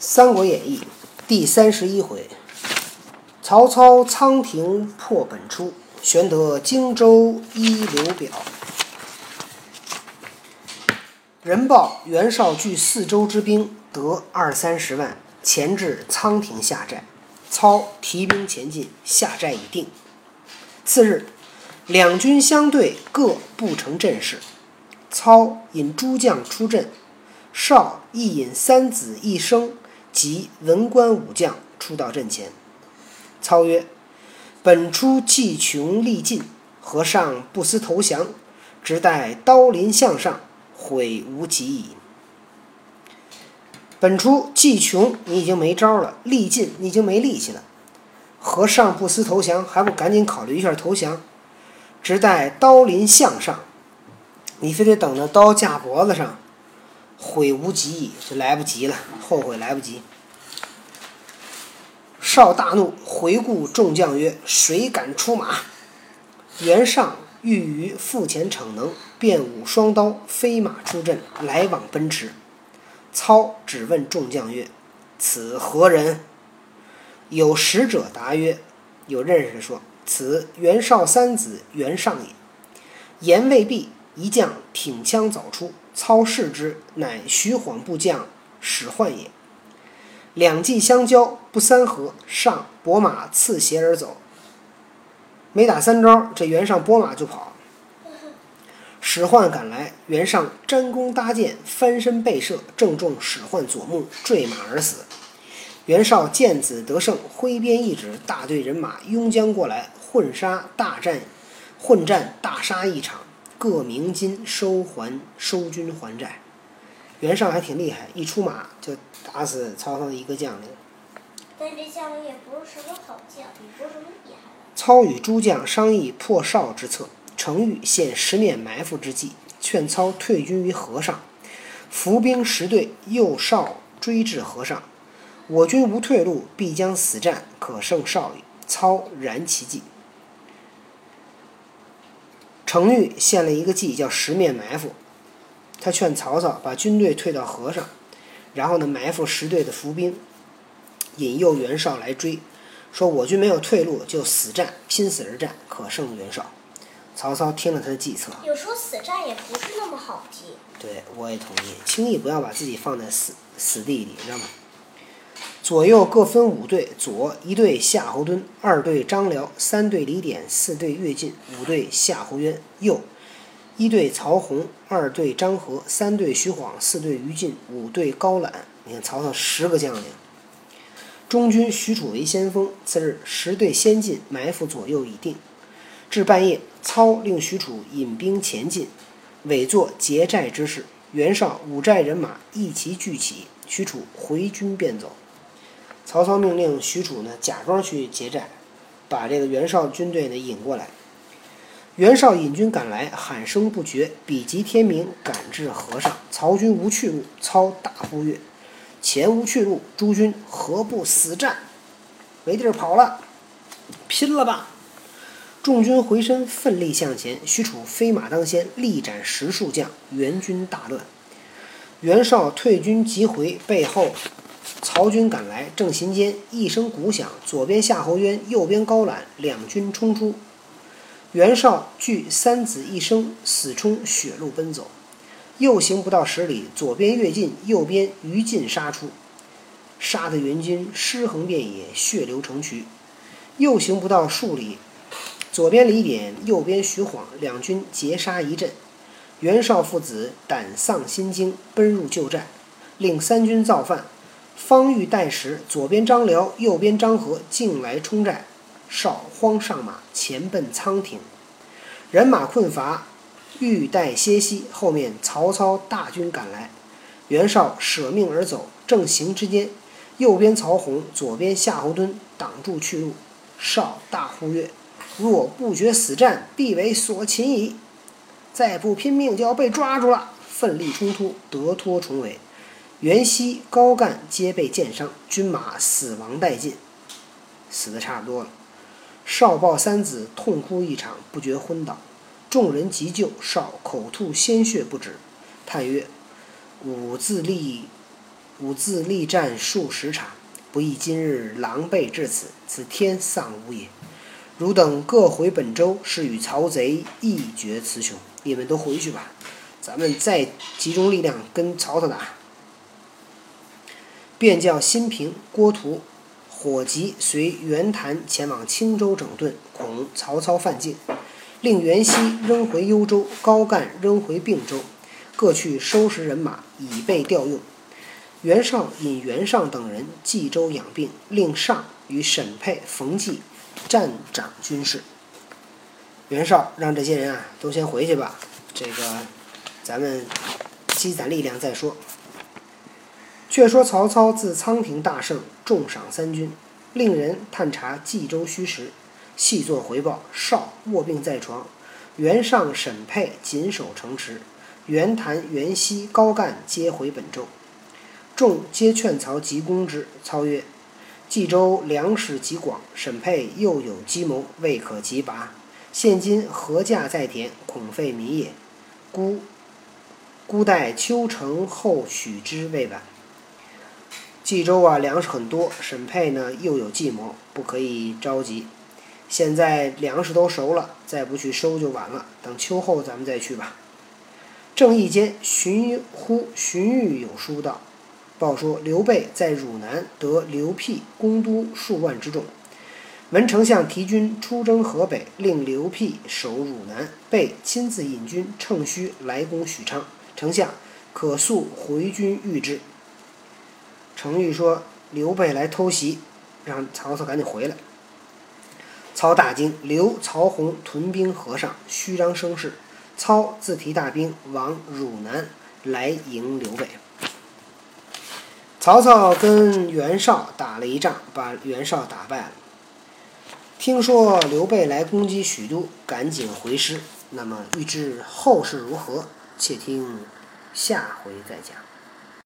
三国演义》第三十一回，曹操仓亭破本初，玄德荆州依刘表。人报袁绍据四州之兵得二三十万，前至仓亭下寨。操提兵前进，下寨已定。次日，两军相对，各不成阵势。操引诸将出阵，绍亦引三子一生。及文官武将出到阵前，操曰：“本初计穷力尽，和尚不思投降？只待刀临项上，悔无及矣。”本初计穷，你已经没招了；力尽，你已经没力气了。和尚不思投降？还不赶紧考虑一下投降？直待刀临项上，你非得等着刀架脖子上。悔无及矣，就来不及了，后悔来不及。少大怒，回顾众将曰：“谁敢出马？”袁尚欲于腹前逞能，便舞双刀，飞马出阵，来往奔驰。操只问众将曰：“此何人？”有使者答曰：“有认识的说，此袁绍三子袁尚也。”言未毕，一将挺枪走出。操视之，乃徐晃部将史涣也。两骑相交，不三合，上拨马刺斜而走。没打三招，这袁尚拨马就跑。史涣赶来，袁尚拈弓搭箭，翻身背射，正中史涣左目，坠马而死。袁绍见子得胜，挥鞭一指，大队人马拥将过来，混杀大战，混战大杀一场。各鸣金收还收军还债，袁尚还挺厉害，一出马就打死曹操的一个将领。但这将领也不是什么好将，也不是什么厉害的。操与诸将商议破绍之策，程昱献十面埋伏之计，劝操退军于河上，伏兵十队诱绍追至河上。我军无退路，必将死战，可胜绍矣。操然其计。程昱献了一个计，叫十面埋伏。他劝曹操把军队退到河上，然后呢埋伏十队的伏兵，引诱袁绍来追，说我军没有退路，就死战，拼死而战，可胜袁绍。曹操听了他的计策，有时候死战也不是那么好计。对，我也同意，轻易不要把自己放在死死地里，知道吗？左右各分五队：左一队夏侯惇，二队张辽，三队李典，四队乐进，五队夏侯渊；右一队曹洪，二队张合，三队徐晃，四队于禁，五队高览。你看曹操十个将领，中军许褚为先锋。次日，十队先进，埋伏左右已定。至半夜，操令许褚引兵前进，委作劫寨之事。袁绍五寨人马一齐聚起，许褚回军便走。曹操命令许褚呢，假装去劫寨，把这个袁绍军队呢引过来。袁绍引军赶来，喊声不绝，比及天明，赶至河上。曹军无去路，操大呼曰：“前无去路，诸军何不死战？没地儿跑了，拼了吧！”众军回身，奋力向前。许褚飞马当先，力斩十数将，援军大乱。袁绍退军急回，背后。曹军赶来，正行间，一声鼓响，左边夏侯渊，右边高览，两军冲出。袁绍据三子一生，死冲血路奔走。又行不到十里，左边乐进，右边于禁杀出，杀得援军尸横遍野，血流成渠。又行不到数里，左边李典，右边徐晃，两军截杀一阵。袁绍父子胆丧心惊，奔入旧寨，令三军造饭。方欲待时，左边张辽，右边张合进来冲寨，少慌上马，前奔仓亭。人马困乏，欲待歇息。后面曹操大军赶来，袁绍舍命而走。正行之间，右边曹洪，左边夏侯惇挡住去路。绍大呼曰：“若不决死战，必为所擒矣！再不拼命，就要被抓住了。”奋力冲突，得脱重围。袁熙、高干皆被箭伤，军马死亡殆尽，死的差不多了。少报三子痛哭一场，不觉昏倒。众人急救，少口吐鲜血不止，叹曰：“吾自立吾自力战数十场，不亦今日狼狈至此，此天丧吾也。汝等各回本州，是与曹贼一决雌雄。你们都回去吧，咱们再集中力量跟曹操打。便叫新平、郭图、火急随袁谭前往青州整顿，恐曹操犯境。令袁熙扔回幽州，高干扔回并州，各去收拾人马，以备调用。袁绍引袁尚等人冀州养病，令尚与沈佩、冯骥站掌军事。袁绍让这些人啊都先回去吧，这个咱们积攒力量再说。却说曹操自仓亭大胜，重赏三军，令人探查冀州虚实，细作回报。绍卧病在床，袁尚、沈佩紧守城池，袁谭、袁熙、高干皆回本州。众皆劝曹急攻之。操曰：“冀州粮食极广，沈佩又有计谋，未可急拔。现今禾稼在田，恐废民也。孤孤待秋成后许之未晚。”冀州啊，粮食很多，沈佩呢又有计谋，不可以着急。现在粮食都熟了，再不去收就晚了。等秋后咱们再去吧。正义间，荀乎荀彧有书到，报说刘备在汝南得刘辟攻都数万之众。闻丞相提军出征河北，令刘辟守汝南，备亲自引军乘虚来攻许昌。丞相可速回军御之。程昱说：“刘备来偷袭，让曹操赶紧回来。”操大惊，刘曹洪屯兵河上，虚张声势。操自提大兵往汝南来迎刘备。曹操跟袁绍打了一仗，把袁绍打败了。听说刘备来攻击许都，赶紧回师。那么，欲知后事如何，且听下回再讲。